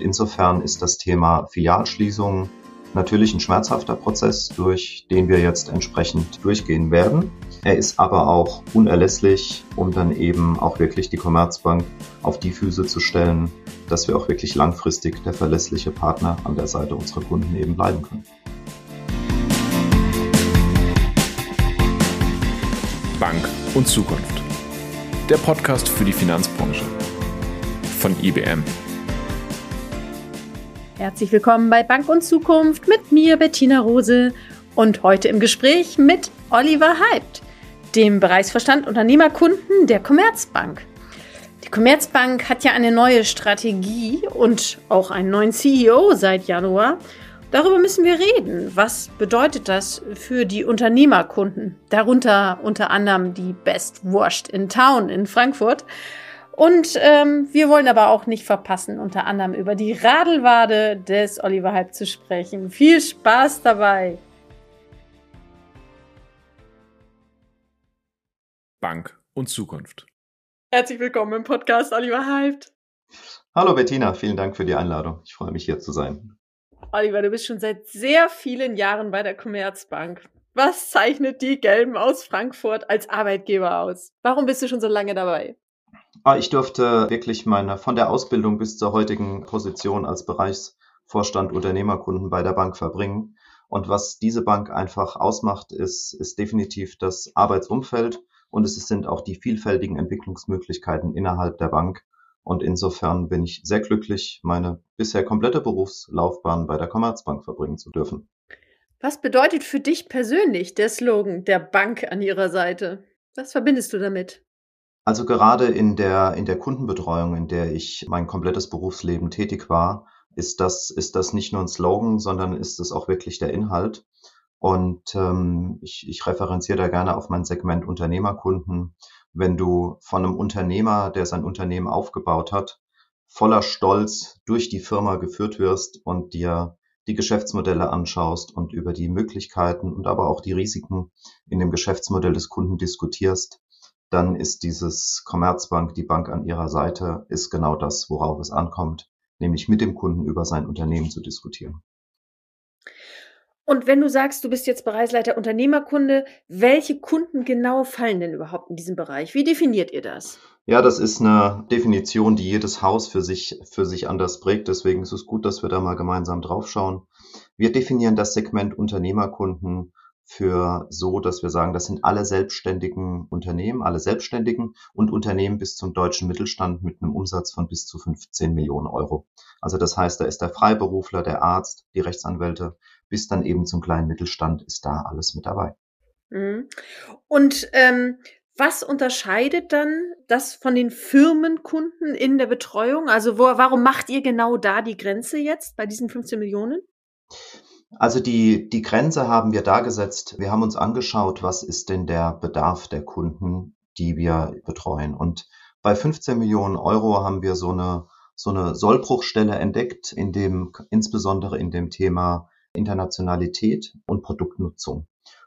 Insofern ist das Thema Filialschließung natürlich ein schmerzhafter Prozess, durch den wir jetzt entsprechend durchgehen werden. Er ist aber auch unerlässlich, um dann eben auch wirklich die Commerzbank auf die Füße zu stellen, dass wir auch wirklich langfristig der verlässliche Partner an der Seite unserer Kunden eben bleiben können. Bank und Zukunft. Der Podcast für die Finanzbranche von IBM. Herzlich willkommen bei Bank und Zukunft mit mir, Bettina Rose, und heute im Gespräch mit Oliver Heibt, dem Bereichsverstand Unternehmerkunden der Commerzbank. Die Commerzbank hat ja eine neue Strategie und auch einen neuen CEO seit Januar. Darüber müssen wir reden. Was bedeutet das für die Unternehmerkunden? Darunter unter anderem die Best Wurst in Town in Frankfurt. Und ähm, wir wollen aber auch nicht verpassen, unter anderem über die Radelwade des Oliver Hype zu sprechen. Viel Spaß dabei! Bank und Zukunft. Herzlich willkommen im Podcast Oliver Hyped. Hallo Bettina, vielen Dank für die Einladung. Ich freue mich hier zu sein. Oliver, du bist schon seit sehr vielen Jahren bei der Commerzbank. Was zeichnet die Gelben aus Frankfurt als Arbeitgeber aus? Warum bist du schon so lange dabei? Ah, ich durfte wirklich meine, von der Ausbildung bis zur heutigen Position als Bereichsvorstand Unternehmerkunden bei der Bank verbringen. Und was diese Bank einfach ausmacht, ist, ist definitiv das Arbeitsumfeld und es sind auch die vielfältigen Entwicklungsmöglichkeiten innerhalb der Bank. Und insofern bin ich sehr glücklich, meine bisher komplette Berufslaufbahn bei der Commerzbank verbringen zu dürfen. Was bedeutet für dich persönlich der Slogan der Bank an ihrer Seite? Was verbindest du damit? Also gerade in der, in der Kundenbetreuung, in der ich mein komplettes Berufsleben tätig war, ist das, ist das nicht nur ein Slogan, sondern ist es auch wirklich der Inhalt. Und ähm, ich, ich referenziere da gerne auf mein Segment Unternehmerkunden. Wenn du von einem Unternehmer, der sein Unternehmen aufgebaut hat, voller Stolz durch die Firma geführt wirst und dir die Geschäftsmodelle anschaust und über die Möglichkeiten und aber auch die Risiken in dem Geschäftsmodell des Kunden diskutierst, dann ist dieses Commerzbank, die Bank an ihrer Seite, ist genau das, worauf es ankommt, nämlich mit dem Kunden über sein Unternehmen zu diskutieren. Und wenn du sagst, du bist jetzt Bereichsleiter Unternehmerkunde, welche Kunden genau fallen denn überhaupt in diesem Bereich? Wie definiert ihr das? Ja, das ist eine Definition, die jedes Haus für sich, für sich anders prägt. Deswegen ist es gut, dass wir da mal gemeinsam draufschauen. Wir definieren das Segment Unternehmerkunden für so, dass wir sagen, das sind alle selbstständigen Unternehmen, alle Selbstständigen und Unternehmen bis zum deutschen Mittelstand mit einem Umsatz von bis zu 15 Millionen Euro. Also das heißt, da ist der Freiberufler, der Arzt, die Rechtsanwälte, bis dann eben zum kleinen Mittelstand ist da alles mit dabei. Mhm. Und ähm, was unterscheidet dann das von den Firmenkunden in der Betreuung? Also wo, warum macht ihr genau da die Grenze jetzt bei diesen 15 Millionen? Also die, die Grenze haben wir da gesetzt. Wir haben uns angeschaut, was ist denn der Bedarf der Kunden, die wir betreuen. Und bei 15 Millionen Euro haben wir so eine, so eine Sollbruchstelle entdeckt, in dem, insbesondere in dem Thema Internationalität und Produktnutzung.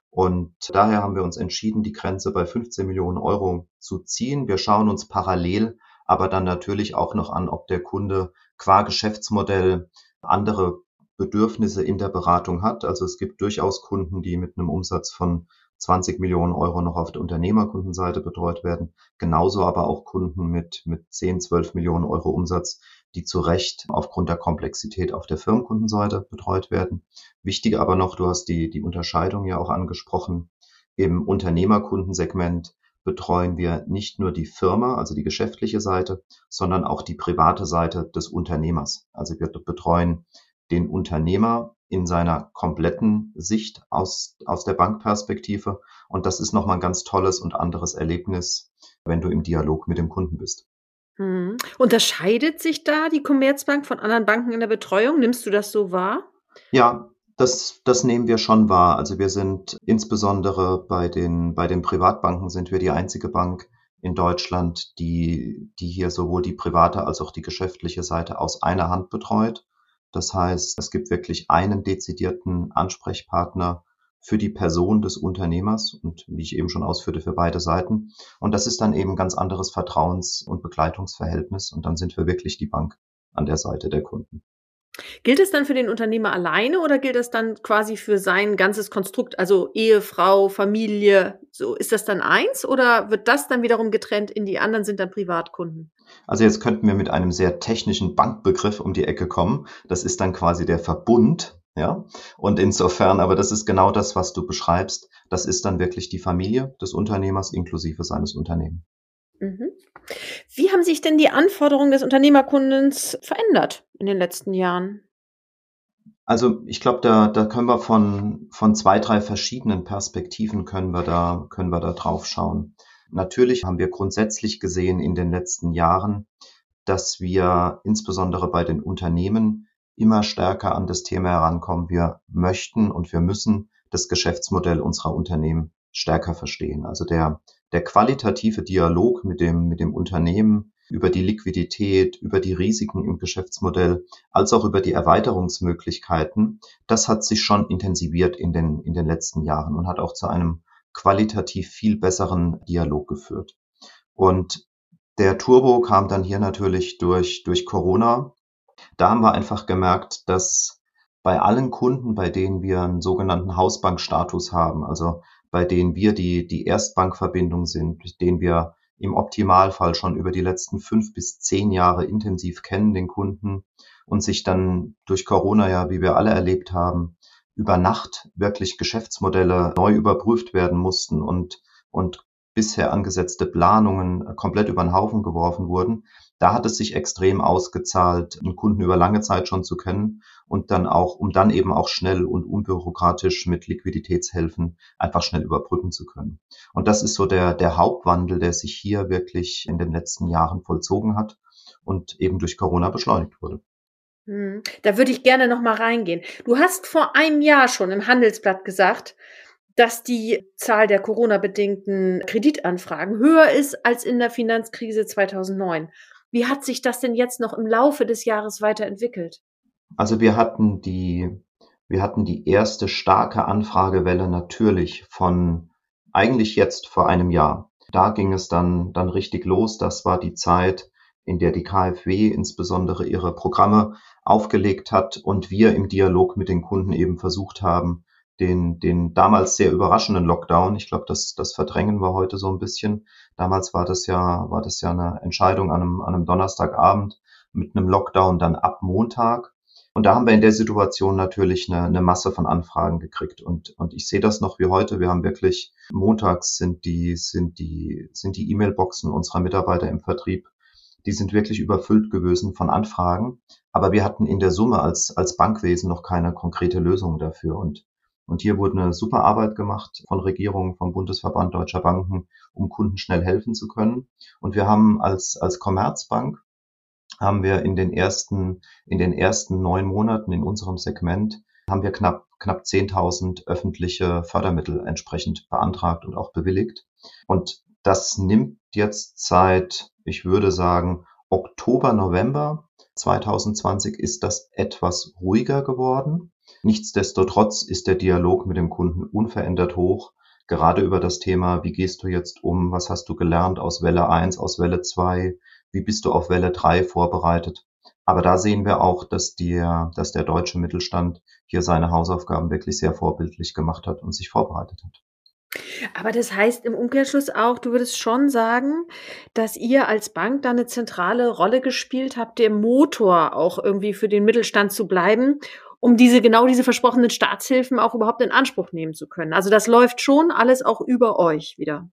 Und daher haben wir uns entschieden, die Grenze bei 15 Millionen Euro zu ziehen. Wir schauen uns parallel aber dann natürlich auch noch an, ob der Kunde qua Geschäftsmodell andere Bedürfnisse in der Beratung hat. Also es gibt durchaus Kunden, die mit einem Umsatz von 20 Millionen Euro noch auf der Unternehmerkundenseite betreut werden. Genauso aber auch Kunden mit, mit 10, 12 Millionen Euro Umsatz, die zu Recht aufgrund der Komplexität auf der Firmenkundenseite betreut werden. Wichtig aber noch, du hast die, die Unterscheidung ja auch angesprochen. Im Unternehmerkundensegment betreuen wir nicht nur die Firma, also die geschäftliche Seite, sondern auch die private Seite des Unternehmers. Also wir betreuen den Unternehmer in seiner kompletten Sicht aus, aus der Bankperspektive. Und das ist nochmal ein ganz tolles und anderes Erlebnis, wenn du im Dialog mit dem Kunden bist. Hm. Unterscheidet sich da die Commerzbank von anderen Banken in der Betreuung? Nimmst du das so wahr? Ja, das, das nehmen wir schon wahr. Also wir sind insbesondere bei den, bei den Privatbanken sind wir die einzige Bank in Deutschland, die, die hier sowohl die private als auch die geschäftliche Seite aus einer Hand betreut. Das heißt, es gibt wirklich einen dezidierten Ansprechpartner für die Person des Unternehmers und wie ich eben schon ausführte, für beide Seiten. Und das ist dann eben ganz anderes Vertrauens- und Begleitungsverhältnis und dann sind wir wirklich die Bank an der Seite der Kunden. Gilt es dann für den Unternehmer alleine oder gilt es dann quasi für sein ganzes Konstrukt, also Ehefrau, Familie? So ist das dann eins oder wird das dann wiederum getrennt in die anderen sind dann Privatkunden? Also jetzt könnten wir mit einem sehr technischen Bankbegriff um die Ecke kommen. Das ist dann quasi der Verbund, ja. Und insofern, aber das ist genau das, was du beschreibst. Das ist dann wirklich die Familie des Unternehmers inklusive seines Unternehmens. Mhm. Wie haben sich denn die Anforderungen des Unternehmerkundens verändert in den letzten Jahren? Also ich glaube, da, da können wir von, von zwei, drei verschiedenen Perspektiven können wir da, können wir da drauf schauen. Natürlich haben wir grundsätzlich gesehen in den letzten Jahren, dass wir insbesondere bei den Unternehmen immer stärker an das Thema herankommen. Wir möchten und wir müssen das Geschäftsmodell unserer Unternehmen stärker verstehen. Also der, der qualitative Dialog mit dem, mit dem Unternehmen über die Liquidität, über die Risiken im Geschäftsmodell, als auch über die Erweiterungsmöglichkeiten, das hat sich schon intensiviert in den, in den letzten Jahren und hat auch zu einem qualitativ viel besseren Dialog geführt. Und der Turbo kam dann hier natürlich durch, durch Corona. Da haben wir einfach gemerkt, dass bei allen Kunden, bei denen wir einen sogenannten Hausbankstatus haben, also bei denen wir die, die Erstbankverbindung sind, mit denen wir im Optimalfall schon über die letzten fünf bis zehn Jahre intensiv kennen, den Kunden, und sich dann durch Corona ja, wie wir alle erlebt haben, über Nacht wirklich Geschäftsmodelle neu überprüft werden mussten und, und bisher angesetzte Planungen komplett über den Haufen geworfen wurden. Da hat es sich extrem ausgezahlt, einen Kunden über lange Zeit schon zu kennen und dann auch, um dann eben auch schnell und unbürokratisch mit Liquiditätshelfen einfach schnell überbrücken zu können. Und das ist so der, der Hauptwandel, der sich hier wirklich in den letzten Jahren vollzogen hat und eben durch Corona beschleunigt wurde. Hm, da würde ich gerne noch mal reingehen. Du hast vor einem Jahr schon im Handelsblatt gesagt, dass die Zahl der Corona-bedingten Kreditanfragen höher ist als in der Finanzkrise 2009. Wie hat sich das denn jetzt noch im Laufe des Jahres weiterentwickelt? Also wir hatten die, wir hatten die erste starke Anfragewelle natürlich von eigentlich jetzt vor einem Jahr. Da ging es dann, dann richtig los. Das war die Zeit, in der die KfW insbesondere ihre Programme aufgelegt hat und wir im Dialog mit den Kunden eben versucht haben, den, den damals sehr überraschenden Lockdown, ich glaube, das, das verdrängen wir heute so ein bisschen. Damals war das ja, war das ja eine Entscheidung an einem, an einem Donnerstagabend mit einem Lockdown dann ab Montag. Und da haben wir in der Situation natürlich eine, eine Masse von Anfragen gekriegt. Und, und ich sehe das noch wie heute. Wir haben wirklich montags sind die, sind die, sind die E-Mail-Boxen unserer Mitarbeiter im Vertrieb die sind wirklich überfüllt gewesen von Anfragen. Aber wir hatten in der Summe als, als Bankwesen noch keine konkrete Lösung dafür. Und, und hier wurde eine super Arbeit gemacht von Regierungen, vom Bundesverband Deutscher Banken, um Kunden schnell helfen zu können. Und wir haben als, als Commerzbank haben wir in den ersten, in den ersten neun Monaten in unserem Segment haben wir knapp, knapp 10.000 öffentliche Fördermittel entsprechend beantragt und auch bewilligt. Und das nimmt jetzt seit, ich würde sagen, Oktober, November 2020 ist das etwas ruhiger geworden. Nichtsdestotrotz ist der Dialog mit dem Kunden unverändert hoch, gerade über das Thema, wie gehst du jetzt um, was hast du gelernt aus Welle 1, aus Welle 2, wie bist du auf Welle 3 vorbereitet. Aber da sehen wir auch, dass, der, dass der deutsche Mittelstand hier seine Hausaufgaben wirklich sehr vorbildlich gemacht hat und sich vorbereitet hat. Aber das heißt im Umkehrschluss auch, du würdest schon sagen, dass ihr als Bank da eine zentrale Rolle gespielt habt, der Motor auch irgendwie für den Mittelstand zu bleiben, um diese genau diese versprochenen Staatshilfen auch überhaupt in Anspruch nehmen zu können. Also das läuft schon alles auch über euch wieder.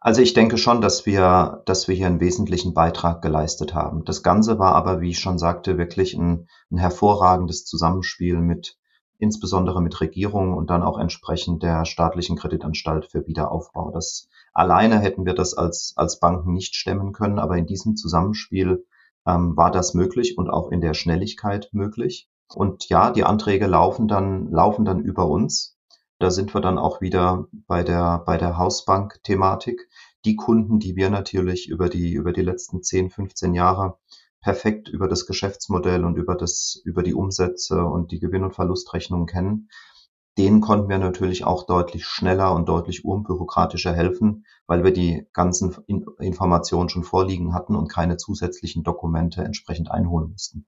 Also ich denke schon, dass wir, dass wir hier einen wesentlichen Beitrag geleistet haben. Das Ganze war aber, wie ich schon sagte, wirklich ein, ein hervorragendes Zusammenspiel mit insbesondere mit Regierungen und dann auch entsprechend der staatlichen Kreditanstalt für Wiederaufbau. Das alleine hätten wir das als, als Banken nicht stemmen können, aber in diesem Zusammenspiel ähm, war das möglich und auch in der Schnelligkeit möglich. Und ja, die Anträge laufen dann, laufen dann über uns. Da sind wir dann auch wieder bei der, bei der Hausbank-Thematik. Die Kunden, die wir natürlich über die, über die letzten 10, 15 Jahre perfekt über das Geschäftsmodell und über das, über die Umsätze und die Gewinn- und Verlustrechnung kennen. denen konnten wir natürlich auch deutlich schneller und deutlich unbürokratischer helfen, weil wir die ganzen Informationen schon vorliegen hatten und keine zusätzlichen Dokumente entsprechend einholen mussten.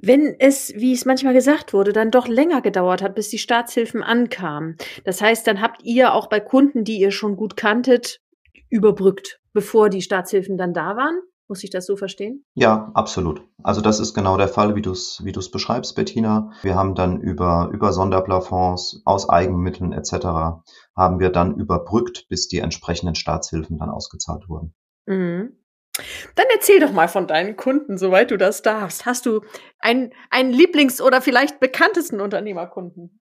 Wenn es, wie es manchmal gesagt wurde, dann doch länger gedauert hat, bis die Staatshilfen ankamen. Das heißt, dann habt ihr auch bei Kunden, die ihr schon gut kanntet, überbrückt, bevor die Staatshilfen dann da waren? Muss ich das so verstehen? Ja, absolut. Also das ist genau der Fall, wie du es wie du's beschreibst, Bettina. Wir haben dann über, über Sonderplafonds aus Eigenmitteln etc. haben wir dann überbrückt, bis die entsprechenden Staatshilfen dann ausgezahlt wurden. Mhm. Dann erzähl doch mal von deinen Kunden, soweit du das darfst. Hast du einen, einen Lieblings- oder vielleicht bekanntesten Unternehmerkunden?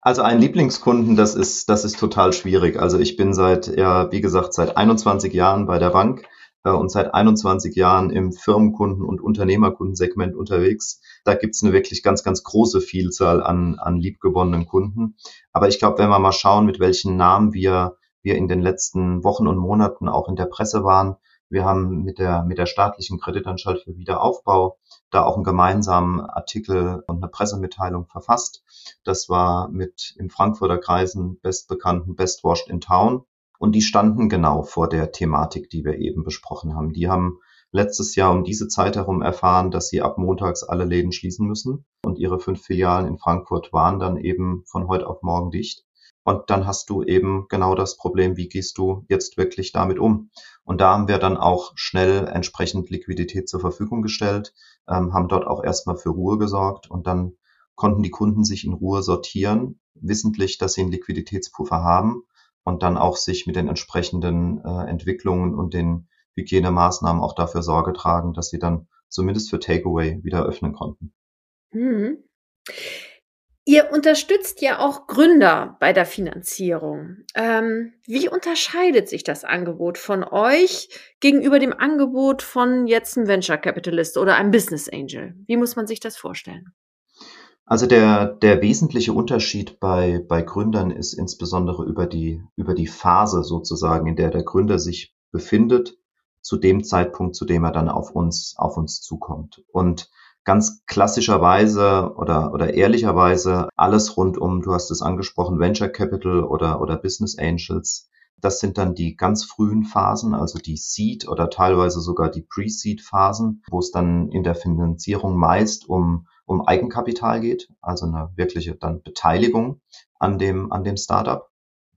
Also einen Lieblingskunden, das ist, das ist total schwierig. Also ich bin seit, ja, wie gesagt, seit 21 Jahren bei der Bank äh, und seit 21 Jahren im Firmenkunden- und Unternehmerkundensegment unterwegs. Da gibt's eine wirklich ganz, ganz große Vielzahl an, an liebgewonnenen Kunden. Aber ich glaube, wenn wir mal schauen, mit welchen Namen wir, wir in den letzten Wochen und Monaten auch in der Presse waren, wir haben mit der, mit der staatlichen Kreditanstalt für Wiederaufbau da auch einen gemeinsamen Artikel und eine Pressemitteilung verfasst. Das war mit im Frankfurter Kreisen bestbekannten Best Washed in Town. Und die standen genau vor der Thematik, die wir eben besprochen haben. Die haben letztes Jahr um diese Zeit herum erfahren, dass sie ab montags alle Läden schließen müssen. Und ihre fünf Filialen in Frankfurt waren dann eben von heute auf morgen dicht. Und dann hast du eben genau das Problem, wie gehst du jetzt wirklich damit um? Und da haben wir dann auch schnell entsprechend Liquidität zur Verfügung gestellt, ähm, haben dort auch erstmal für Ruhe gesorgt und dann konnten die Kunden sich in Ruhe sortieren, wissentlich, dass sie einen Liquiditätspuffer haben und dann auch sich mit den entsprechenden äh, Entwicklungen und den Hygienemaßnahmen auch dafür Sorge tragen, dass sie dann zumindest für Takeaway wieder öffnen konnten. Mhm. Ihr unterstützt ja auch Gründer bei der Finanzierung. Ähm, wie unterscheidet sich das Angebot von euch gegenüber dem Angebot von jetzt einem Venture Capitalist oder einem Business Angel? Wie muss man sich das vorstellen? Also der, der wesentliche Unterschied bei, bei Gründern ist insbesondere über die, über die Phase sozusagen, in der der Gründer sich befindet, zu dem Zeitpunkt, zu dem er dann auf uns, auf uns zukommt. Und ganz klassischerweise oder, oder ehrlicherweise alles rund um, du hast es angesprochen, Venture Capital oder, oder Business Angels. Das sind dann die ganz frühen Phasen, also die Seed oder teilweise sogar die Pre-Seed Phasen, wo es dann in der Finanzierung meist um um Eigenkapital geht, also eine wirkliche dann Beteiligung an dem, an dem Startup.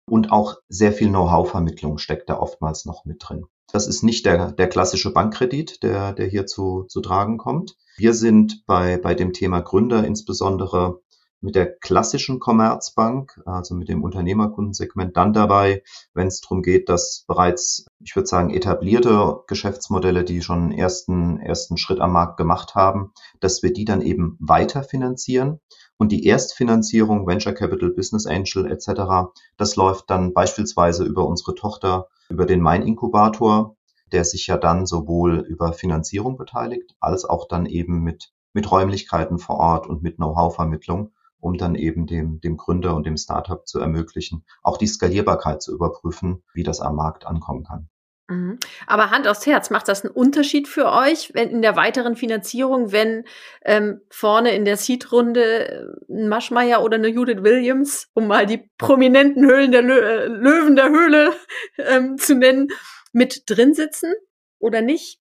Und auch sehr viel Know-how-Vermittlung steckt da oftmals noch mit drin. Das ist nicht der, der klassische Bankkredit, der, der hier zu, zu tragen kommt. Wir sind bei, bei dem Thema Gründer insbesondere mit der klassischen Commerzbank, also mit dem Unternehmerkundensegment, dann dabei, wenn es darum geht, dass bereits, ich würde sagen, etablierte Geschäftsmodelle, die schon einen ersten, ersten Schritt am Markt gemacht haben, dass wir die dann eben weiter finanzieren. Und die Erstfinanzierung, Venture Capital, Business Angel etc., das läuft dann beispielsweise über unsere Tochter, über den Main Inkubator, der sich ja dann sowohl über Finanzierung beteiligt, als auch dann eben mit, mit Räumlichkeiten vor Ort und mit Know-how-Vermittlung um dann eben dem, dem Gründer und dem Startup zu ermöglichen, auch die Skalierbarkeit zu überprüfen, wie das am Markt ankommen kann. Mhm. Aber Hand aufs Herz, macht das einen Unterschied für euch, wenn in der weiteren Finanzierung, wenn ähm, vorne in der Seed-Runde äh, ein Maschmeyer oder eine Judith Williams, um mal die prominenten Höhlen der Lö äh, Löwen der Höhle ähm, zu nennen, mit drin sitzen oder nicht?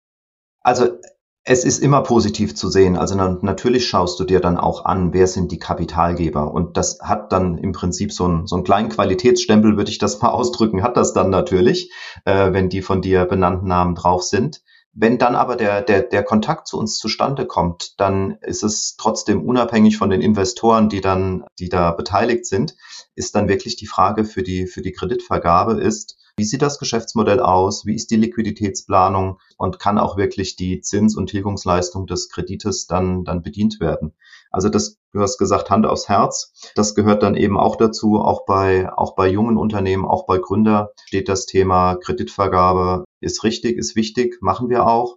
Also es ist immer positiv zu sehen. Also natürlich schaust du dir dann auch an, wer sind die Kapitalgeber. Und das hat dann im Prinzip so, ein, so einen kleinen Qualitätsstempel, würde ich das mal ausdrücken, hat das dann natürlich, äh, wenn die von dir benannten Namen drauf sind. Wenn dann aber der, der, der Kontakt zu uns zustande kommt, dann ist es trotzdem unabhängig von den Investoren, die dann, die da beteiligt sind, ist dann wirklich die Frage für die, für die Kreditvergabe ist, wie sieht das Geschäftsmodell aus? Wie ist die Liquiditätsplanung? Und kann auch wirklich die Zins- und Tilgungsleistung des Kredites dann, dann bedient werden? Also das, du hast gesagt, Hand aufs Herz. Das gehört dann eben auch dazu. Auch bei, auch bei jungen Unternehmen, auch bei Gründer steht das Thema Kreditvergabe ist richtig, ist wichtig, machen wir auch.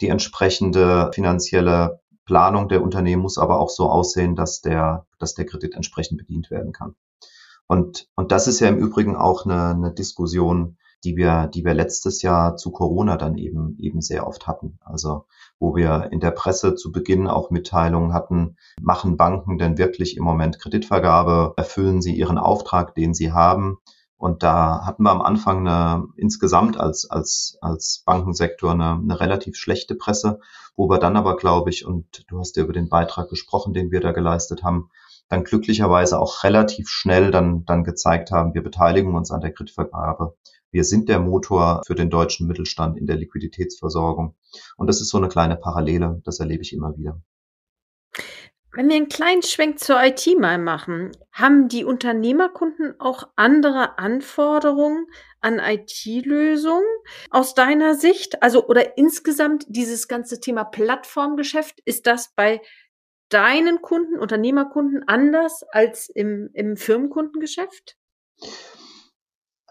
Die entsprechende finanzielle Planung der Unternehmen muss aber auch so aussehen, dass der, dass der Kredit entsprechend bedient werden kann. Und, und das ist ja im Übrigen auch eine, eine Diskussion, die wir, die wir letztes Jahr zu Corona dann eben, eben sehr oft hatten. Also, wo wir in der Presse zu Beginn auch Mitteilungen hatten, machen Banken denn wirklich im Moment Kreditvergabe, erfüllen sie ihren Auftrag, den sie haben? Und da hatten wir am Anfang eine, insgesamt als, als, als Bankensektor eine, eine relativ schlechte Presse, wo wir dann aber, glaube ich, und du hast ja über den Beitrag gesprochen, den wir da geleistet haben, dann glücklicherweise auch relativ schnell dann, dann gezeigt haben, wir beteiligen uns an der Kreditvergabe. Wir sind der Motor für den deutschen Mittelstand in der Liquiditätsversorgung. Und das ist so eine kleine Parallele, das erlebe ich immer wieder. Wenn wir einen kleinen Schwenk zur IT mal machen, haben die Unternehmerkunden auch andere Anforderungen an IT-Lösungen aus deiner Sicht? Also oder insgesamt dieses ganze Thema Plattformgeschäft, ist das bei deinen Kunden, Unternehmerkunden anders als im, im Firmenkundengeschäft?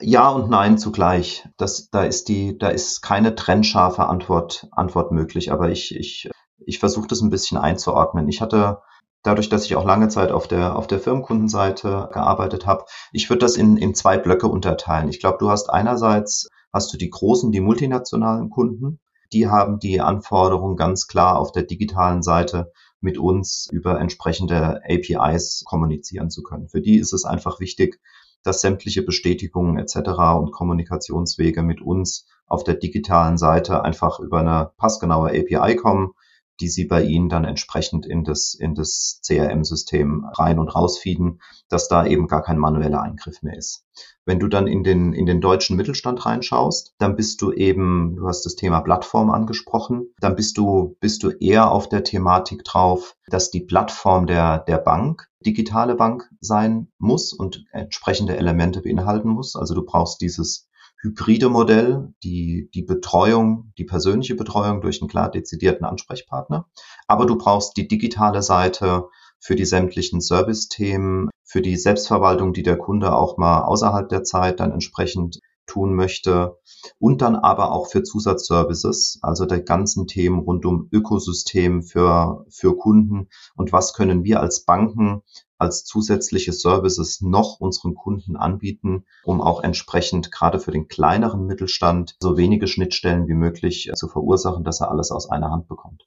Ja und nein zugleich. Das, da ist die, da ist keine trennscharfe Antwort, Antwort möglich. Aber ich, ich, ich versuche das ein bisschen einzuordnen. Ich hatte dadurch, dass ich auch lange Zeit auf der, auf der Firmenkundenseite gearbeitet habe, ich würde das in, in zwei Blöcke unterteilen. Ich glaube, du hast einerseits, hast du die großen, die multinationalen Kunden, die haben die Anforderungen ganz klar auf der digitalen Seite mit uns über entsprechende APIs kommunizieren zu können. Für die ist es einfach wichtig, dass sämtliche Bestätigungen etc. und Kommunikationswege mit uns auf der digitalen Seite einfach über eine passgenaue API kommen die sie bei Ihnen dann entsprechend in das, in das CRM-System rein und rausfieden, dass da eben gar kein manueller Eingriff mehr ist. Wenn du dann in den, in den deutschen Mittelstand reinschaust, dann bist du eben, du hast das Thema Plattform angesprochen, dann bist du, bist du eher auf der Thematik drauf, dass die Plattform der, der Bank digitale Bank sein muss und entsprechende Elemente beinhalten muss. Also du brauchst dieses hybride Modell, die, die Betreuung, die persönliche Betreuung durch einen klar dezidierten Ansprechpartner. Aber du brauchst die digitale Seite für die sämtlichen Service-Themen, für die Selbstverwaltung, die der Kunde auch mal außerhalb der Zeit dann entsprechend tun möchte und dann aber auch für Zusatzservices, also der ganzen Themen rund um Ökosystem für, für Kunden und was können wir als Banken als zusätzliche Services noch unseren Kunden anbieten, um auch entsprechend gerade für den kleineren Mittelstand so wenige Schnittstellen wie möglich zu verursachen, dass er alles aus einer Hand bekommt.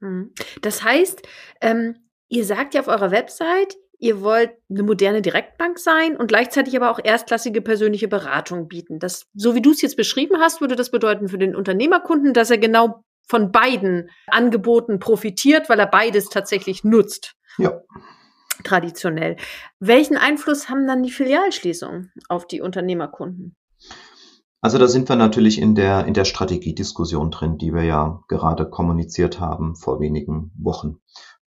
Hm. Das heißt, ähm, ihr sagt ja auf eurer Website, ihr wollt eine moderne Direktbank sein und gleichzeitig aber auch erstklassige persönliche Beratung bieten. Das, so wie du es jetzt beschrieben hast, würde das bedeuten für den Unternehmerkunden, dass er genau von beiden Angeboten profitiert, weil er beides tatsächlich nutzt. Ja. Traditionell. Welchen Einfluss haben dann die Filialschließungen auf die Unternehmerkunden? Also da sind wir natürlich in der, in der Strategiediskussion drin, die wir ja gerade kommuniziert haben vor wenigen Wochen.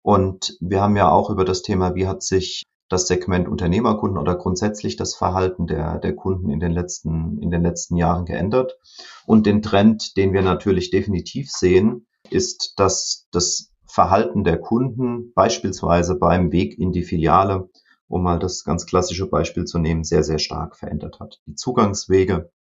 Und wir haben ja auch über das Thema, wie hat sich das Segment Unternehmerkunden oder grundsätzlich das Verhalten der, der Kunden in den letzten, in den letzten Jahren geändert. Und den Trend, den wir natürlich definitiv sehen, ist, dass das Verhalten der Kunden beispielsweise beim Weg in die Filiale, um mal das ganz klassische Beispiel zu nehmen, sehr, sehr stark verändert hat. Die Zugangswege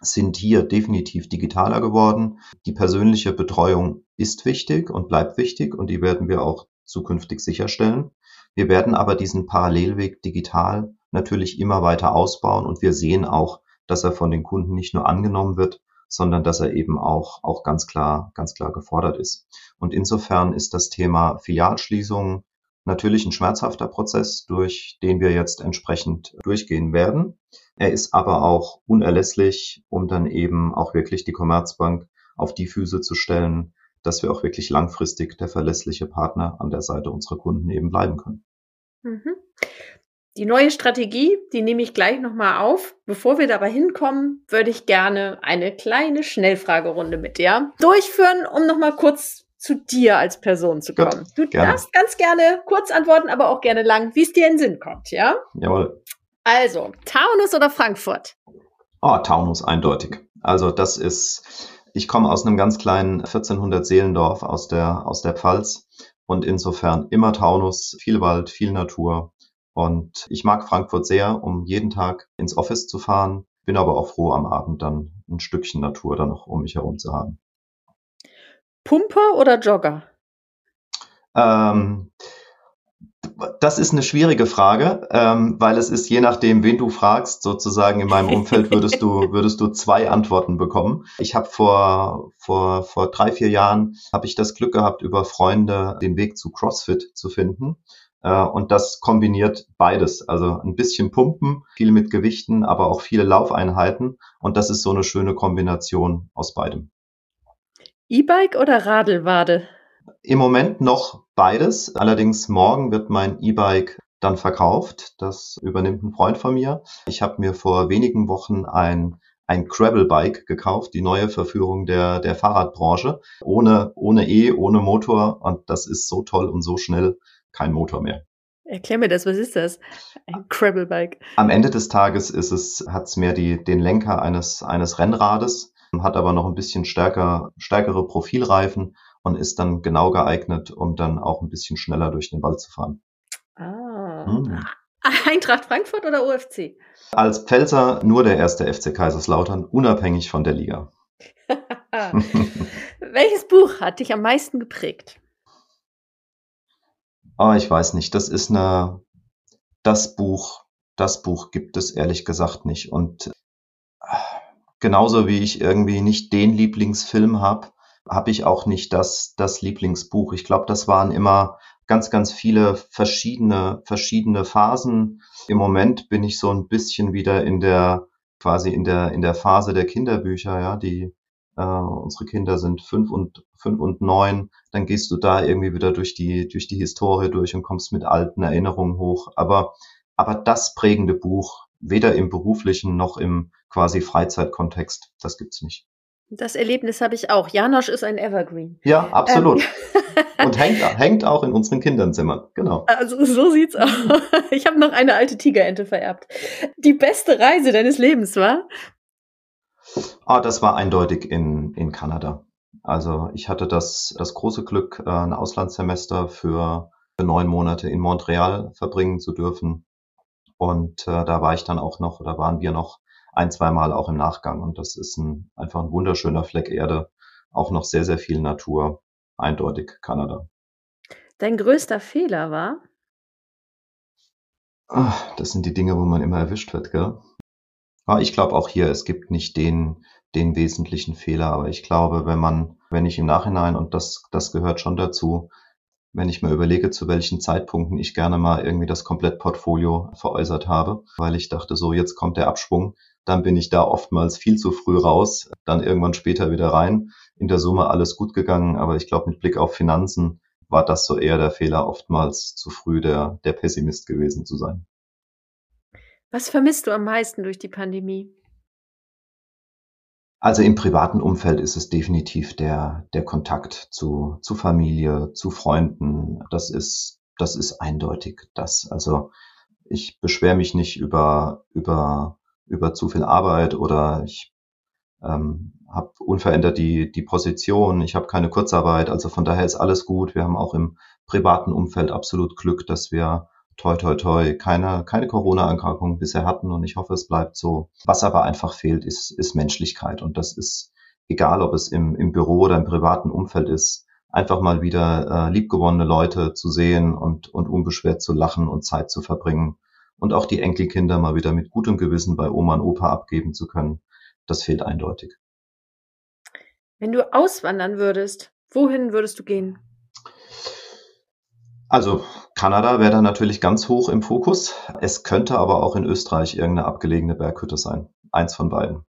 sind hier definitiv digitaler geworden. Die persönliche Betreuung ist wichtig und bleibt wichtig und die werden wir auch zukünftig sicherstellen. Wir werden aber diesen Parallelweg digital natürlich immer weiter ausbauen und wir sehen auch, dass er von den Kunden nicht nur angenommen wird, sondern dass er eben auch, auch ganz klar, ganz klar gefordert ist. Und insofern ist das Thema Filialschließung natürlich ein schmerzhafter Prozess, durch den wir jetzt entsprechend durchgehen werden. Er ist aber auch unerlässlich, um dann eben auch wirklich die Commerzbank auf die Füße zu stellen, dass wir auch wirklich langfristig der verlässliche Partner an der Seite unserer Kunden eben bleiben können. Mhm. Die neue Strategie, die nehme ich gleich nochmal auf. Bevor wir dabei hinkommen, würde ich gerne eine kleine Schnellfragerunde mit dir durchführen, um nochmal kurz zu dir als Person zu kommen. Gut, du gerne. darfst ganz gerne kurz antworten, aber auch gerne lang, wie es dir in den Sinn kommt, ja? Jawohl. Also, Taunus oder Frankfurt? Oh, Taunus, eindeutig. Also, das ist, ich komme aus einem ganz kleinen 1400 Seelendorf aus der, aus der Pfalz und insofern immer Taunus, viel Wald, viel Natur. Und ich mag Frankfurt sehr, um jeden Tag ins Office zu fahren, bin aber auch froh, am Abend dann ein Stückchen Natur dann noch um mich herum zu haben. Pumper oder Jogger? Ähm, das ist eine schwierige Frage, ähm, weil es ist je nachdem, wen du fragst, sozusagen in meinem Umfeld würdest du würdest du zwei Antworten bekommen. Ich habe vor vor vor drei vier Jahren habe ich das Glück gehabt, über Freunde den Weg zu CrossFit zu finden. Äh, und das kombiniert beides. Also ein bisschen Pumpen, viel mit Gewichten, aber auch viele Laufeinheiten. Und das ist so eine schöne Kombination aus beidem. E-Bike oder Radelwade? Im Moment noch beides. Allerdings morgen wird mein E-Bike dann verkauft. Das übernimmt ein Freund von mir. Ich habe mir vor wenigen Wochen ein ein Gravel-Bike gekauft, die neue Verführung der, der Fahrradbranche, ohne, ohne E, ohne Motor. Und das ist so toll und so schnell, kein Motor mehr. Erklär mir das, was ist das? Ein Gravel-Bike. Am Ende des Tages ist es, hat es mehr die, den Lenker eines, eines Rennrades, hat aber noch ein bisschen stärker, stärkere Profilreifen und ist dann genau geeignet, um dann auch ein bisschen schneller durch den Wald zu fahren. Ah. Hm. Eintracht Frankfurt oder OFC? Als Pfälzer nur der erste FC Kaiserslautern, unabhängig von der Liga. Welches Buch hat dich am meisten geprägt? Oh, ich weiß nicht. Das ist eine, das Buch, das Buch gibt es ehrlich gesagt nicht. Und genauso wie ich irgendwie nicht den Lieblingsfilm habe, habe ich auch nicht das, das Lieblingsbuch. Ich glaube, das waren immer ganz, ganz viele verschiedene, verschiedene Phasen. Im Moment bin ich so ein bisschen wieder in der, quasi in der, in der Phase der Kinderbücher, ja, die, äh, unsere Kinder sind fünf und, fünf und neun. Dann gehst du da irgendwie wieder durch die, durch die Historie durch und kommst mit alten Erinnerungen hoch. Aber, aber das prägende Buch, weder im beruflichen noch im quasi Freizeitkontext, das gibt's nicht. Das Erlebnis habe ich auch. Janosch ist ein Evergreen. Ja, absolut. Ähm. Und hängt, hängt auch in unseren Kinderzimmern. Genau. Also so sieht's aus. Ich habe noch eine alte Tigerente vererbt. Die beste Reise deines Lebens war? Ah, das war eindeutig in, in Kanada. Also ich hatte das, das große Glück, äh, ein Auslandssemester für neun Monate in Montreal verbringen zu dürfen. Und äh, da war ich dann auch noch, oder waren wir noch ein, zwei Mal auch im Nachgang. Und das ist ein, einfach ein wunderschöner Fleck Erde. Auch noch sehr, sehr viel Natur. Eindeutig Kanada. Dein größter Fehler war? Ach, das sind die Dinge, wo man immer erwischt wird, gell? Aber ich glaube auch hier, es gibt nicht den, den wesentlichen Fehler. Aber ich glaube, wenn man, wenn ich im Nachhinein, und das, das gehört schon dazu, wenn ich mir überlege, zu welchen Zeitpunkten ich gerne mal irgendwie das Komplettportfolio veräußert habe, weil ich dachte, so jetzt kommt der Abschwung, dann bin ich da oftmals viel zu früh raus, dann irgendwann später wieder rein. In der Summe alles gut gegangen, aber ich glaube, mit Blick auf Finanzen war das so eher der Fehler, oftmals zu früh der, der Pessimist gewesen zu sein. Was vermisst du am meisten durch die Pandemie? Also im privaten Umfeld ist es definitiv der, der Kontakt zu, zu Familie, zu Freunden. Das ist, das ist eindeutig das. Also ich beschwere mich nicht über, über über zu viel Arbeit oder ich ähm, habe unverändert die, die Position, ich habe keine Kurzarbeit, also von daher ist alles gut. Wir haben auch im privaten Umfeld absolut Glück, dass wir toi toi toi keine, keine Corona-Erkrankungen bisher hatten und ich hoffe, es bleibt so. Was aber einfach fehlt, ist, ist Menschlichkeit und das ist egal, ob es im, im Büro oder im privaten Umfeld ist, einfach mal wieder äh, liebgewonnene Leute zu sehen und, und unbeschwert zu lachen und Zeit zu verbringen und auch die Enkelkinder mal wieder mit gutem Gewissen bei Oma und Opa abgeben zu können, das fehlt eindeutig. Wenn du auswandern würdest, wohin würdest du gehen? Also Kanada wäre da natürlich ganz hoch im Fokus. Es könnte aber auch in Österreich irgendeine abgelegene Berghütte sein. Eins von beiden.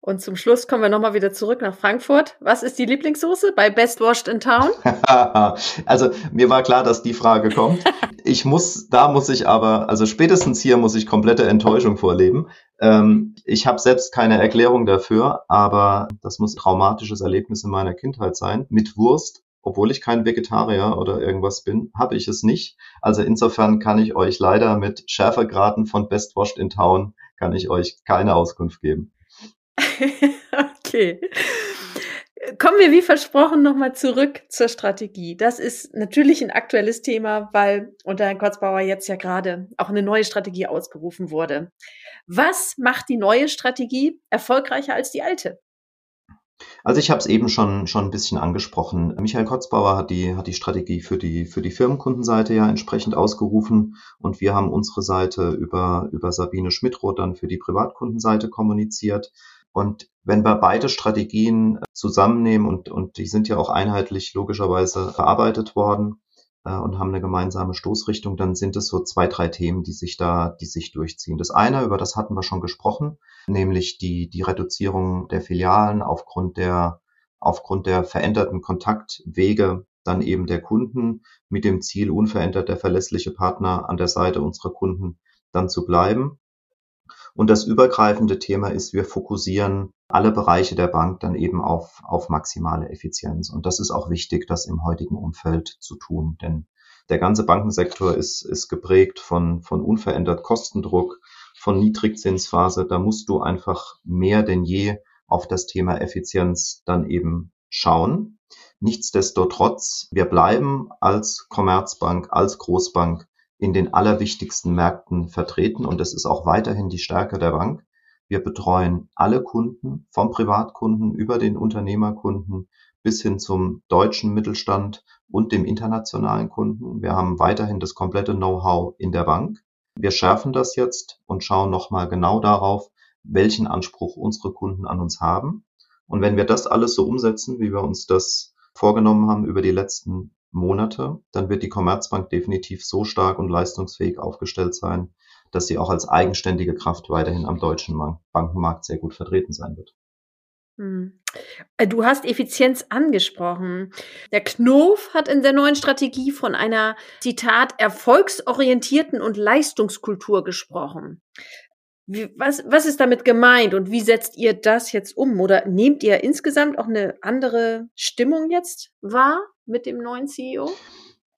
Und zum Schluss kommen wir nochmal wieder zurück nach Frankfurt. Was ist die Lieblingssoße bei Best Washed in Town? also mir war klar, dass die Frage kommt. Ich muss, da muss ich aber, also spätestens hier muss ich komplette Enttäuschung vorleben. Ähm, ich habe selbst keine Erklärung dafür, aber das muss ein traumatisches Erlebnis in meiner Kindheit sein. Mit Wurst obwohl ich kein Vegetarier oder irgendwas bin, habe ich es nicht. Also insofern kann ich euch leider mit Schärfergraden von Best Washed in Town kann ich euch keine Auskunft geben. okay. Kommen wir wie versprochen nochmal zurück zur Strategie. Das ist natürlich ein aktuelles Thema, weil unter Herrn Kotzbauer jetzt ja gerade auch eine neue Strategie ausgerufen wurde. Was macht die neue Strategie erfolgreicher als die alte? Also ich habe es eben schon, schon ein bisschen angesprochen. Michael Kotzbauer hat die, hat die Strategie für die, für die Firmenkundenseite ja entsprechend ausgerufen und wir haben unsere Seite über, über Sabine Schmidroth dann für die Privatkundenseite kommuniziert. Und wenn wir beide Strategien zusammennehmen und, und die sind ja auch einheitlich logischerweise verarbeitet worden, äh, und haben eine gemeinsame Stoßrichtung, dann sind es so zwei, drei Themen, die sich da, die sich durchziehen. Das eine, über das hatten wir schon gesprochen, nämlich die, die Reduzierung der Filialen aufgrund der, aufgrund der veränderten Kontaktwege dann eben der Kunden mit dem Ziel, unverändert der verlässliche Partner an der Seite unserer Kunden dann zu bleiben. Und das übergreifende Thema ist, wir fokussieren alle Bereiche der Bank dann eben auf, auf maximale Effizienz. Und das ist auch wichtig, das im heutigen Umfeld zu tun. Denn der ganze Bankensektor ist, ist geprägt von, von unverändert Kostendruck, von Niedrigzinsphase. Da musst du einfach mehr denn je auf das Thema Effizienz dann eben schauen. Nichtsdestotrotz, wir bleiben als Commerzbank, als Großbank in den allerwichtigsten Märkten vertreten und das ist auch weiterhin die Stärke der Bank. Wir betreuen alle Kunden, vom Privatkunden über den Unternehmerkunden bis hin zum deutschen Mittelstand und dem internationalen Kunden. Wir haben weiterhin das komplette Know-how in der Bank. Wir schärfen das jetzt und schauen nochmal genau darauf, welchen Anspruch unsere Kunden an uns haben. Und wenn wir das alles so umsetzen, wie wir uns das vorgenommen haben über die letzten Monate, dann wird die Commerzbank definitiv so stark und leistungsfähig aufgestellt sein, dass sie auch als eigenständige Kraft weiterhin am deutschen Bankenmarkt sehr gut vertreten sein wird. Hm. Äh, du hast Effizienz angesprochen. Der Knof hat in der neuen Strategie von einer, Zitat, erfolgsorientierten und Leistungskultur gesprochen. Wie, was, was ist damit gemeint und wie setzt ihr das jetzt um? Oder nehmt ihr insgesamt auch eine andere Stimmung jetzt wahr mit dem neuen CEO?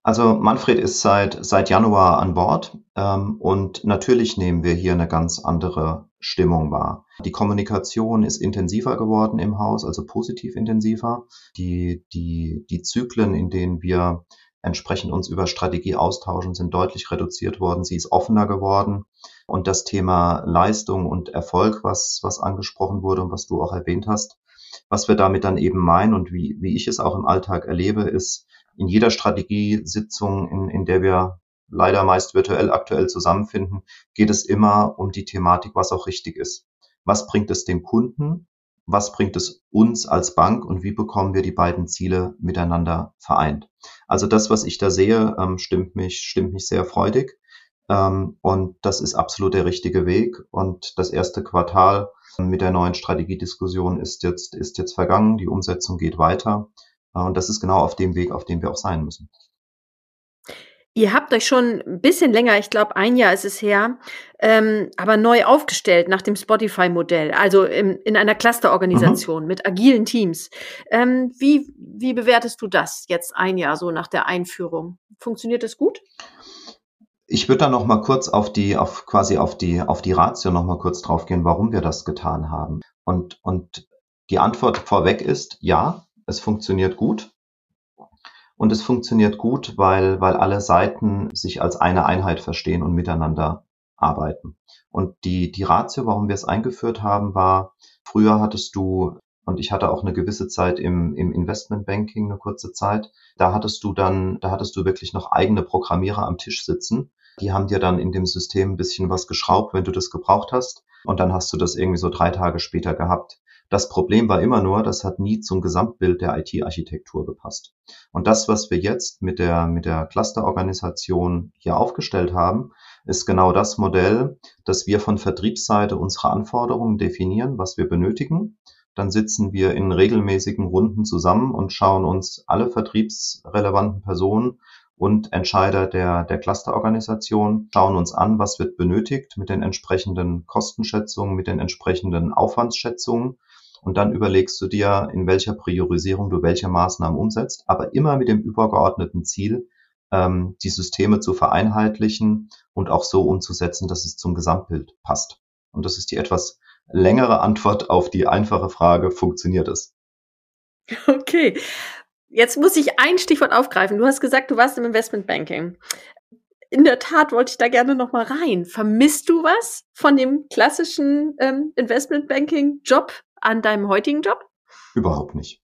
Also Manfred ist seit, seit Januar an Bord ähm, und natürlich nehmen wir hier eine ganz andere Stimmung wahr. Die Kommunikation ist intensiver geworden im Haus, also positiv intensiver. Die, die, die Zyklen, in denen wir entsprechend uns über Strategie austauschen, sind deutlich reduziert worden. Sie ist offener geworden. Und das Thema Leistung und Erfolg, was, was angesprochen wurde und was du auch erwähnt hast, was wir damit dann eben meinen und wie, wie ich es auch im Alltag erlebe, ist in jeder Strategiesitzung, in, in der wir leider meist virtuell aktuell zusammenfinden, geht es immer um die Thematik, was auch richtig ist. Was bringt es dem Kunden? Was bringt es uns als Bank und wie bekommen wir die beiden Ziele miteinander vereint? Also das, was ich da sehe, ähm, stimmt mich, stimmt mich sehr freudig. Ähm, und das ist absolut der richtige Weg. Und das erste Quartal mit der neuen Strategiediskussion ist jetzt, ist jetzt vergangen. Die Umsetzung geht weiter. Äh, und das ist genau auf dem Weg, auf dem wir auch sein müssen. Ihr habt euch schon ein bisschen länger, ich glaube ein Jahr ist es her, ähm, aber neu aufgestellt nach dem Spotify-Modell, also im, in einer Clusterorganisation mhm. mit agilen Teams. Ähm, wie, wie bewertest du das jetzt ein Jahr so nach der Einführung? Funktioniert das gut? Ich würde da noch mal kurz auf die, auf quasi auf die, auf die Ratio noch mal kurz draufgehen, warum wir das getan haben. Und, und die Antwort vorweg ist, ja, es funktioniert gut. Und es funktioniert gut, weil, weil alle Seiten sich als eine Einheit verstehen und miteinander arbeiten. Und die, die Ratio, warum wir es eingeführt haben, war, früher hattest du, und ich hatte auch eine gewisse Zeit im, im Investmentbanking, eine kurze Zeit, da hattest du dann, da hattest du wirklich noch eigene Programmierer am Tisch sitzen. Die haben dir dann in dem System ein bisschen was geschraubt, wenn du das gebraucht hast. Und dann hast du das irgendwie so drei Tage später gehabt. Das Problem war immer nur, das hat nie zum Gesamtbild der IT-Architektur gepasst. Und das, was wir jetzt mit der, mit der Clusterorganisation hier aufgestellt haben, ist genau das Modell, dass wir von Vertriebsseite unsere Anforderungen definieren, was wir benötigen. Dann sitzen wir in regelmäßigen Runden zusammen und schauen uns alle vertriebsrelevanten Personen und Entscheider der, der Clusterorganisation schauen uns an, was wird benötigt mit den entsprechenden Kostenschätzungen, mit den entsprechenden Aufwandsschätzungen und dann überlegst du dir, in welcher Priorisierung du welche Maßnahmen umsetzt, aber immer mit dem übergeordneten Ziel, ähm, die Systeme zu vereinheitlichen und auch so umzusetzen, dass es zum Gesamtbild passt. Und das ist die etwas längere Antwort auf die einfache Frage, funktioniert es? Okay. Jetzt muss ich ein Stichwort aufgreifen. Du hast gesagt, du warst im Investmentbanking. In der Tat wollte ich da gerne noch mal rein. Vermisst du was von dem klassischen ähm, Investmentbanking-Job an deinem heutigen Job? Überhaupt nicht.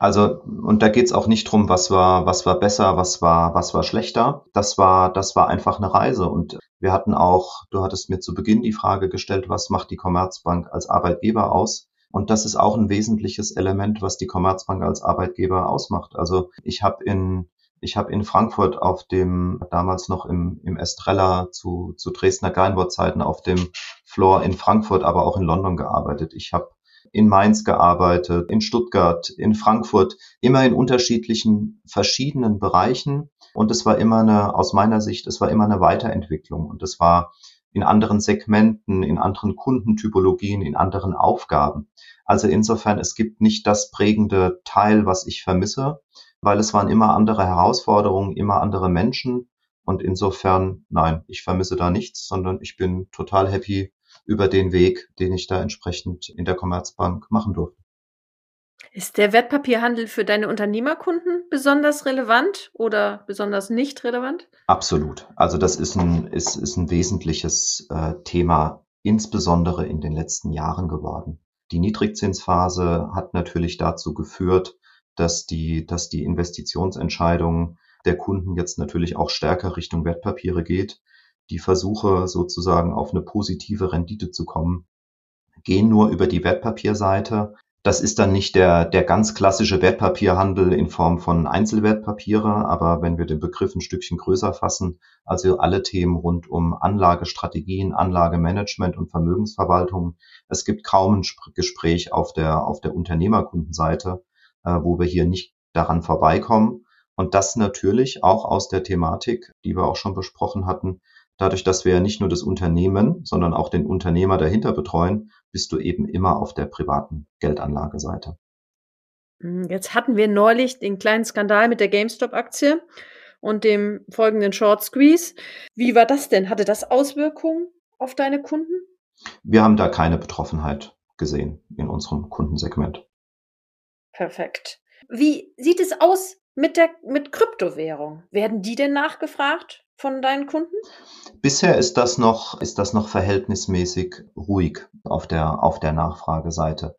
Also, und da geht's auch nicht drum, was war, was war besser, was war, was war schlechter. Das war, das war einfach eine Reise. Und wir hatten auch, du hattest mir zu Beginn die Frage gestellt, was macht die Commerzbank als Arbeitgeber aus? Und das ist auch ein wesentliches Element, was die Commerzbank als Arbeitgeber ausmacht. Also ich habe in ich habe in Frankfurt auf dem, damals noch im, im Estrella zu, zu Dresdner Kleinwortzeiten auf dem Floor in Frankfurt, aber auch in London gearbeitet. Ich habe in Mainz gearbeitet, in Stuttgart, in Frankfurt, immer in unterschiedlichen verschiedenen Bereichen. Und es war immer eine, aus meiner Sicht, es war immer eine Weiterentwicklung. Und es war in anderen Segmenten, in anderen Kundentypologien, in anderen Aufgaben. Also insofern, es gibt nicht das prägende Teil, was ich vermisse, weil es waren immer andere Herausforderungen, immer andere Menschen. Und insofern, nein, ich vermisse da nichts, sondern ich bin total happy über den Weg, den ich da entsprechend in der Commerzbank machen durfte. Ist der Wertpapierhandel für deine Unternehmerkunden besonders relevant oder besonders nicht relevant? Absolut. Also das ist ein, ist, ist ein wesentliches äh, Thema, insbesondere in den letzten Jahren geworden. Die Niedrigzinsphase hat natürlich dazu geführt, dass die, dass die Investitionsentscheidung der Kunden jetzt natürlich auch stärker Richtung Wertpapiere geht. Die Versuche sozusagen auf eine positive Rendite zu kommen, gehen nur über die Wertpapierseite. Das ist dann nicht der, der ganz klassische Wertpapierhandel in Form von Einzelwertpapiere, aber wenn wir den Begriff ein Stückchen größer fassen, also alle Themen rund um Anlagestrategien, Anlagemanagement und Vermögensverwaltung, es gibt kaum ein Gespräch auf der, auf der Unternehmerkundenseite, äh, wo wir hier nicht daran vorbeikommen. Und das natürlich auch aus der Thematik, die wir auch schon besprochen hatten, dadurch, dass wir ja nicht nur das Unternehmen, sondern auch den Unternehmer dahinter betreuen, bist du eben immer auf der privaten Geldanlageseite. Hm, jetzt hatten wir neulich den kleinen Skandal mit der GameStop-Aktie und dem folgenden Short Squeeze. Wie war das denn? Hatte das Auswirkungen auf deine Kunden? Wir haben da keine Betroffenheit gesehen in unserem Kundensegment. Perfekt. Wie sieht es aus mit der mit Kryptowährung? Werden die denn nachgefragt von deinen Kunden? Bisher ist das noch ist das noch verhältnismäßig ruhig auf der auf der Nachfrageseite.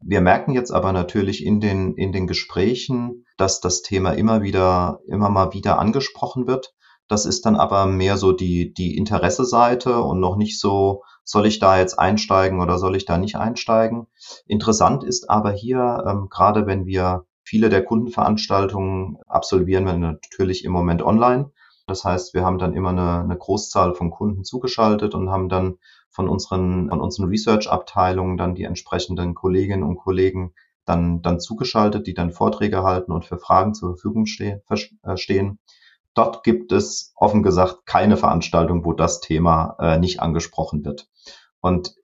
Wir merken jetzt aber natürlich in den in den Gesprächen, dass das Thema immer wieder immer mal wieder angesprochen wird. Das ist dann aber mehr so die die Interesseseite und noch nicht so soll ich da jetzt einsteigen oder soll ich da nicht einsteigen? Interessant ist aber hier, ähm, gerade wenn wir viele der Kundenveranstaltungen absolvieren wir natürlich im Moment online. Das heißt, wir haben dann immer eine, eine Großzahl von Kunden zugeschaltet und haben dann von unseren, von unseren Research-Abteilungen dann die entsprechenden Kolleginnen und Kollegen dann, dann zugeschaltet, die dann Vorträge halten und für Fragen zur Verfügung stehen. Äh, stehen. Dort gibt es offen gesagt keine Veranstaltung, wo das Thema äh, nicht angesprochen wird. Und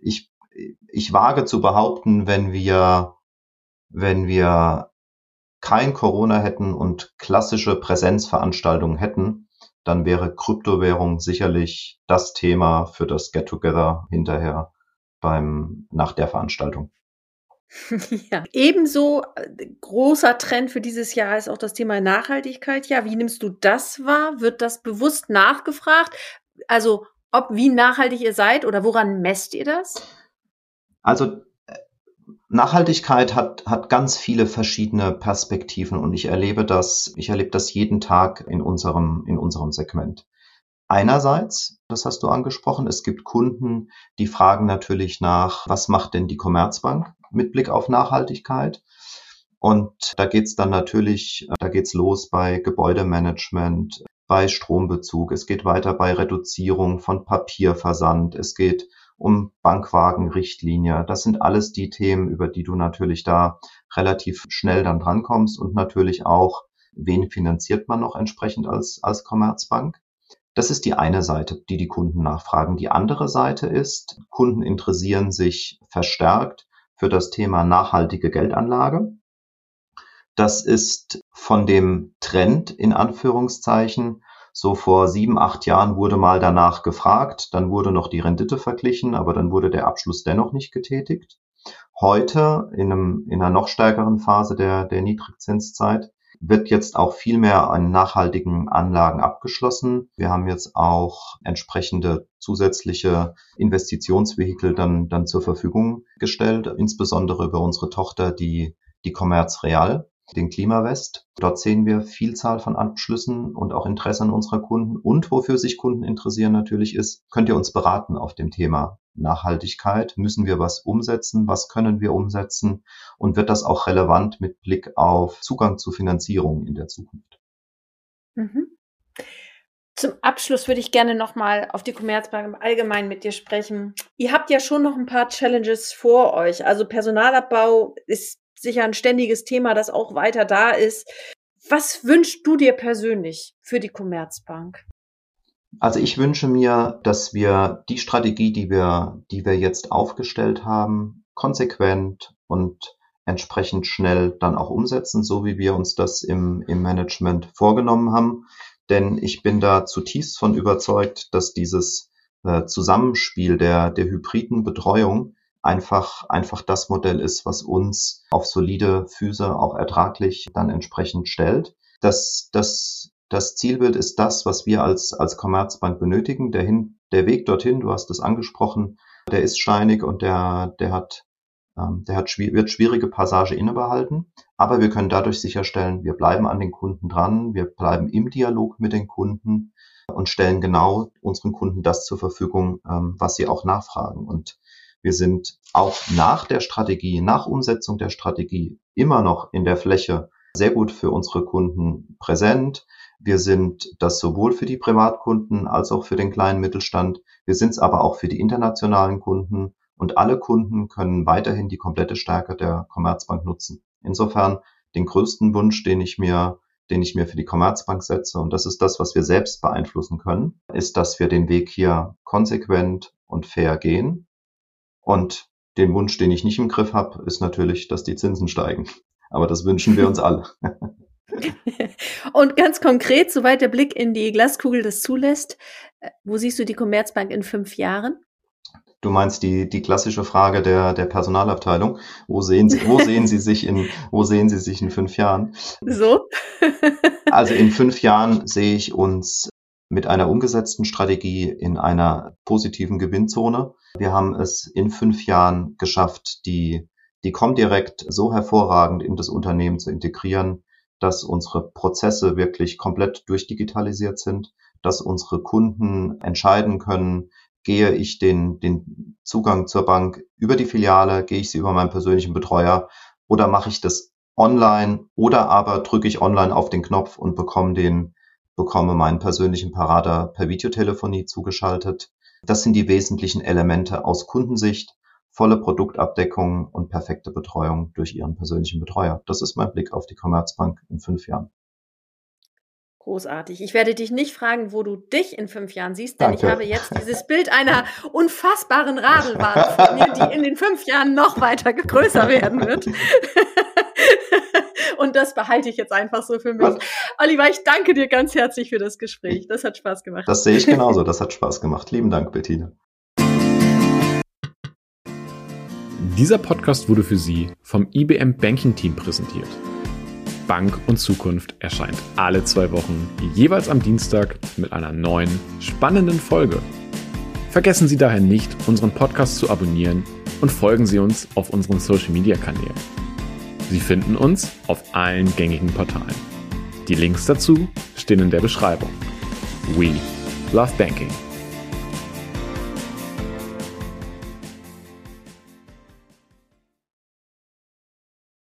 ich, ich wage zu behaupten, wenn wir, wenn wir kein Corona hätten und klassische Präsenzveranstaltungen hätten, dann wäre Kryptowährung sicherlich das Thema für das Get-Together hinterher beim, nach der Veranstaltung. Ja, ebenso äh, großer Trend für dieses Jahr ist auch das Thema Nachhaltigkeit. Ja, wie nimmst du das wahr? Wird das bewusst nachgefragt? Also, ob wie nachhaltig ihr seid oder woran messt ihr das? Also, Nachhaltigkeit hat, hat ganz viele verschiedene Perspektiven und ich erlebe das, ich erlebe das jeden Tag in unserem, in unserem Segment. Einerseits, das hast du angesprochen, es gibt Kunden, die fragen natürlich nach, was macht denn die Commerzbank mit Blick auf Nachhaltigkeit? Und da geht's dann natürlich, da geht's los bei Gebäudemanagement, bei Strombezug, es geht weiter bei Reduzierung von Papierversand, es geht um Bankwagenrichtlinie. Das sind alles die Themen, über die du natürlich da relativ schnell dann drankommst und natürlich auch, wen finanziert man noch entsprechend als, als Commerzbank. Das ist die eine Seite, die die Kunden nachfragen. Die andere Seite ist, Kunden interessieren sich verstärkt für das Thema nachhaltige Geldanlage. Das ist von dem Trend in Anführungszeichen. So vor sieben, acht Jahren wurde mal danach gefragt, dann wurde noch die Rendite verglichen, aber dann wurde der Abschluss dennoch nicht getätigt. Heute in, einem, in einer noch stärkeren Phase der, der Niedrigzinszeit wird jetzt auch viel mehr an nachhaltigen Anlagen abgeschlossen. Wir haben jetzt auch entsprechende zusätzliche Investitionsvehikel dann, dann zur Verfügung gestellt, insbesondere über unsere Tochter, die, die Commerz Real den Klimawest. Dort sehen wir Vielzahl von Abschlüssen und auch Interesse an unserer Kunden. Und wofür sich Kunden interessieren natürlich ist, könnt ihr uns beraten auf dem Thema Nachhaltigkeit? Müssen wir was umsetzen? Was können wir umsetzen? Und wird das auch relevant mit Blick auf Zugang zu Finanzierung in der Zukunft? Mhm. Zum Abschluss würde ich gerne nochmal auf die Commerzbank im Allgemeinen mit dir sprechen. Ihr habt ja schon noch ein paar Challenges vor euch. Also Personalabbau ist sicher ein ständiges Thema, das auch weiter da ist. Was wünschst du dir persönlich für die Commerzbank? Also ich wünsche mir, dass wir die Strategie, die wir, die wir jetzt aufgestellt haben, konsequent und entsprechend schnell dann auch umsetzen, so wie wir uns das im, im Management vorgenommen haben. Denn ich bin da zutiefst von überzeugt, dass dieses äh, Zusammenspiel der, der hybriden Betreuung einfach, einfach das Modell ist, was uns auf solide Füße auch ertraglich dann entsprechend stellt. Das, das, das Zielbild ist das, was wir als, als Commerzbank benötigen. Der, hin, der Weg dorthin, du hast es angesprochen, der ist steinig und der, der hat, ähm, der hat, wird schwierige Passage innebehalten. Aber wir können dadurch sicherstellen, wir bleiben an den Kunden dran, wir bleiben im Dialog mit den Kunden und stellen genau unseren Kunden das zur Verfügung, ähm, was sie auch nachfragen. Und wir sind auch nach der Strategie, nach Umsetzung der Strategie immer noch in der Fläche sehr gut für unsere Kunden präsent. Wir sind das sowohl für die Privatkunden als auch für den kleinen Mittelstand. Wir sind es aber auch für die internationalen Kunden und alle Kunden können weiterhin die komplette Stärke der Commerzbank nutzen. Insofern den größten Wunsch, den ich mir den ich mir für die Commerzbank setze, und das ist das, was wir selbst beeinflussen können, ist, dass wir den Weg hier konsequent und fair gehen und den Wunsch, den ich nicht im Griff habe, ist natürlich, dass die Zinsen steigen. Aber das wünschen wir uns alle. Und ganz konkret, soweit der Blick in die Glaskugel das zulässt, äh, wo siehst du die Commerzbank in fünf Jahren? Du meinst die, die klassische Frage der, der Personalabteilung. Wo sehen Sie, wo sehen Sie sich in, wo sehen Sie sich in fünf Jahren? So? also in fünf Jahren sehe ich uns mit einer umgesetzten Strategie in einer positiven Gewinnzone. Wir haben es in fünf Jahren geschafft, die, die Comdirect so hervorragend in das Unternehmen zu integrieren, dass unsere Prozesse wirklich komplett durchdigitalisiert sind, dass unsere Kunden entscheiden können, gehe ich den, den Zugang zur Bank über die Filiale, gehe ich sie über meinen persönlichen Betreuer oder mache ich das online oder aber drücke ich online auf den Knopf und bekomme den bekomme meinen persönlichen Parader per Videotelefonie zugeschaltet. Das sind die wesentlichen Elemente aus Kundensicht, volle Produktabdeckung und perfekte Betreuung durch Ihren persönlichen Betreuer. Das ist mein Blick auf die Commerzbank in fünf Jahren. Großartig. Ich werde dich nicht fragen, wo du dich in fünf Jahren siehst, denn Danke. ich habe jetzt dieses Bild einer unfassbaren Radelbahn vor mir, die in den fünf Jahren noch weiter größer werden wird. Und das behalte ich jetzt einfach so für mich. Was? Oliver, ich danke dir ganz herzlich für das Gespräch. Das hat Spaß gemacht. Das sehe ich genauso. Das hat Spaß gemacht. Lieben Dank, Bettina. Dieser Podcast wurde für Sie vom IBM Banking Team präsentiert. Bank und Zukunft erscheint alle zwei Wochen, jeweils am Dienstag mit einer neuen, spannenden Folge. Vergessen Sie daher nicht, unseren Podcast zu abonnieren und folgen Sie uns auf unseren Social-Media-Kanälen. Sie finden uns auf allen gängigen Portalen. Die Links dazu stehen in der Beschreibung. We love banking.